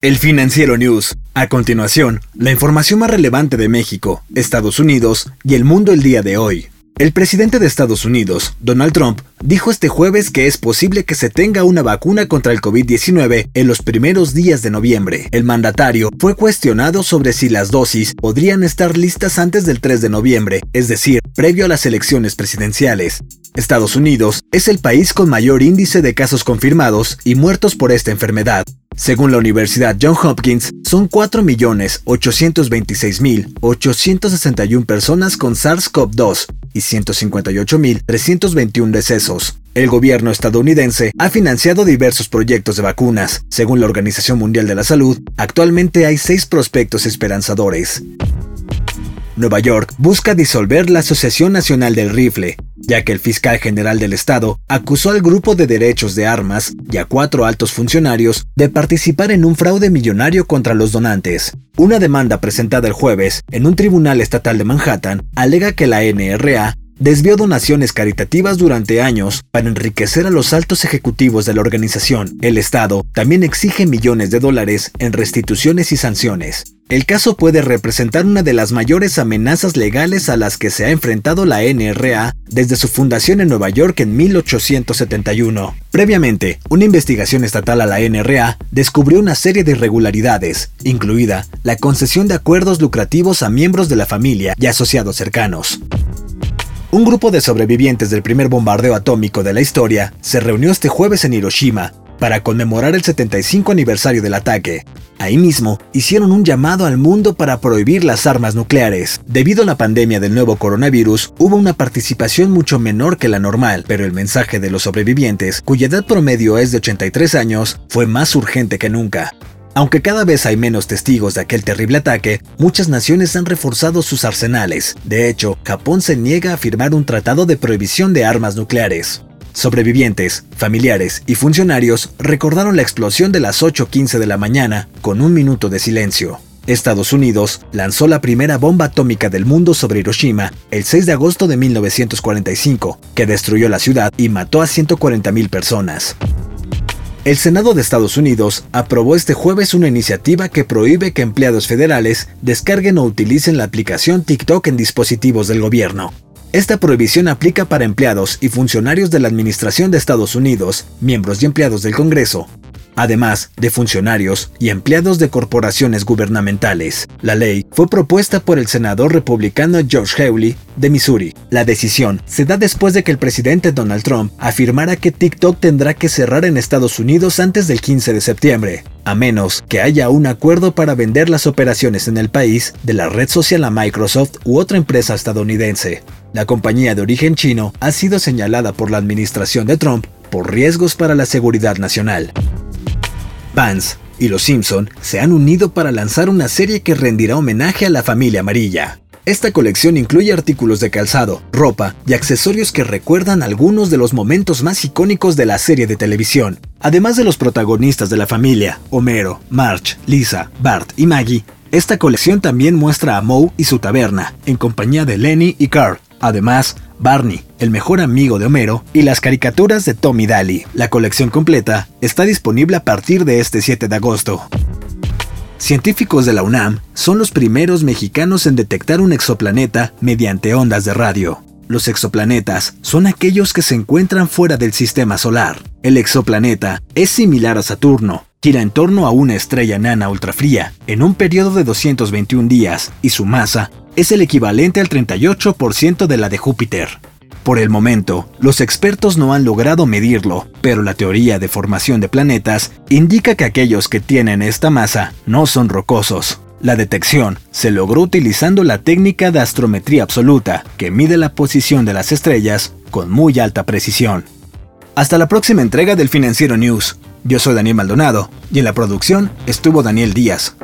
El Financiero News. A continuación, la información más relevante de México, Estados Unidos y el mundo el día de hoy. El presidente de Estados Unidos, Donald Trump, dijo este jueves que es posible que se tenga una vacuna contra el COVID-19 en los primeros días de noviembre. El mandatario fue cuestionado sobre si las dosis podrían estar listas antes del 3 de noviembre, es decir, previo a las elecciones presidenciales. Estados Unidos es el país con mayor índice de casos confirmados y muertos por esta enfermedad. Según la Universidad John Hopkins, son 4.826.861 personas con SARS-CoV-2 y 158.321 decesos. El gobierno estadounidense ha financiado diversos proyectos de vacunas. Según la Organización Mundial de la Salud, actualmente hay seis prospectos esperanzadores. Nueva York busca disolver la Asociación Nacional del Rifle, ya que el fiscal general del estado acusó al grupo de derechos de armas y a cuatro altos funcionarios de participar en un fraude millonario contra los donantes. Una demanda presentada el jueves en un tribunal estatal de Manhattan alega que la NRA desvió donaciones caritativas durante años para enriquecer a los altos ejecutivos de la organización. El Estado también exige millones de dólares en restituciones y sanciones. El caso puede representar una de las mayores amenazas legales a las que se ha enfrentado la NRA desde su fundación en Nueva York en 1871. Previamente, una investigación estatal a la NRA descubrió una serie de irregularidades, incluida la concesión de acuerdos lucrativos a miembros de la familia y asociados cercanos. Un grupo de sobrevivientes del primer bombardeo atómico de la historia se reunió este jueves en Hiroshima para conmemorar el 75 aniversario del ataque. Ahí mismo, hicieron un llamado al mundo para prohibir las armas nucleares. Debido a la pandemia del nuevo coronavirus, hubo una participación mucho menor que la normal, pero el mensaje de los sobrevivientes, cuya edad promedio es de 83 años, fue más urgente que nunca. Aunque cada vez hay menos testigos de aquel terrible ataque, muchas naciones han reforzado sus arsenales. De hecho, Japón se niega a firmar un tratado de prohibición de armas nucleares. Sobrevivientes, familiares y funcionarios recordaron la explosión de las 8.15 de la mañana con un minuto de silencio. Estados Unidos lanzó la primera bomba atómica del mundo sobre Hiroshima el 6 de agosto de 1945, que destruyó la ciudad y mató a 140.000 personas. El Senado de Estados Unidos aprobó este jueves una iniciativa que prohíbe que empleados federales descarguen o utilicen la aplicación TikTok en dispositivos del gobierno. Esta prohibición aplica para empleados y funcionarios de la Administración de Estados Unidos, miembros y empleados del Congreso, además de funcionarios y empleados de corporaciones gubernamentales. La ley fue propuesta por el senador republicano George Hawley de Missouri. La decisión se da después de que el presidente Donald Trump afirmara que TikTok tendrá que cerrar en Estados Unidos antes del 15 de septiembre, a menos que haya un acuerdo para vender las operaciones en el país de la red social a Microsoft u otra empresa estadounidense. La compañía de origen chino ha sido señalada por la administración de Trump por riesgos para la seguridad nacional. Vance y los Simpson se han unido para lanzar una serie que rendirá homenaje a la familia amarilla. Esta colección incluye artículos de calzado, ropa y accesorios que recuerdan algunos de los momentos más icónicos de la serie de televisión. Además de los protagonistas de la familia, Homero, Marge, Lisa, Bart y Maggie, esta colección también muestra a Moe y su taberna, en compañía de Lenny y Carl. Además, Barney, el mejor amigo de Homero, y las caricaturas de Tommy Daly. La colección completa está disponible a partir de este 7 de agosto. Científicos de la UNAM son los primeros mexicanos en detectar un exoplaneta mediante ondas de radio. Los exoplanetas son aquellos que se encuentran fuera del sistema solar. El exoplaneta es similar a Saturno, gira en torno a una estrella enana ultrafría en un periodo de 221 días y su masa es el equivalente al 38% de la de Júpiter. Por el momento, los expertos no han logrado medirlo, pero la teoría de formación de planetas indica que aquellos que tienen esta masa no son rocosos. La detección se logró utilizando la técnica de astrometría absoluta, que mide la posición de las estrellas con muy alta precisión. Hasta la próxima entrega del Financiero News. Yo soy Daniel Maldonado y en la producción estuvo Daniel Díaz.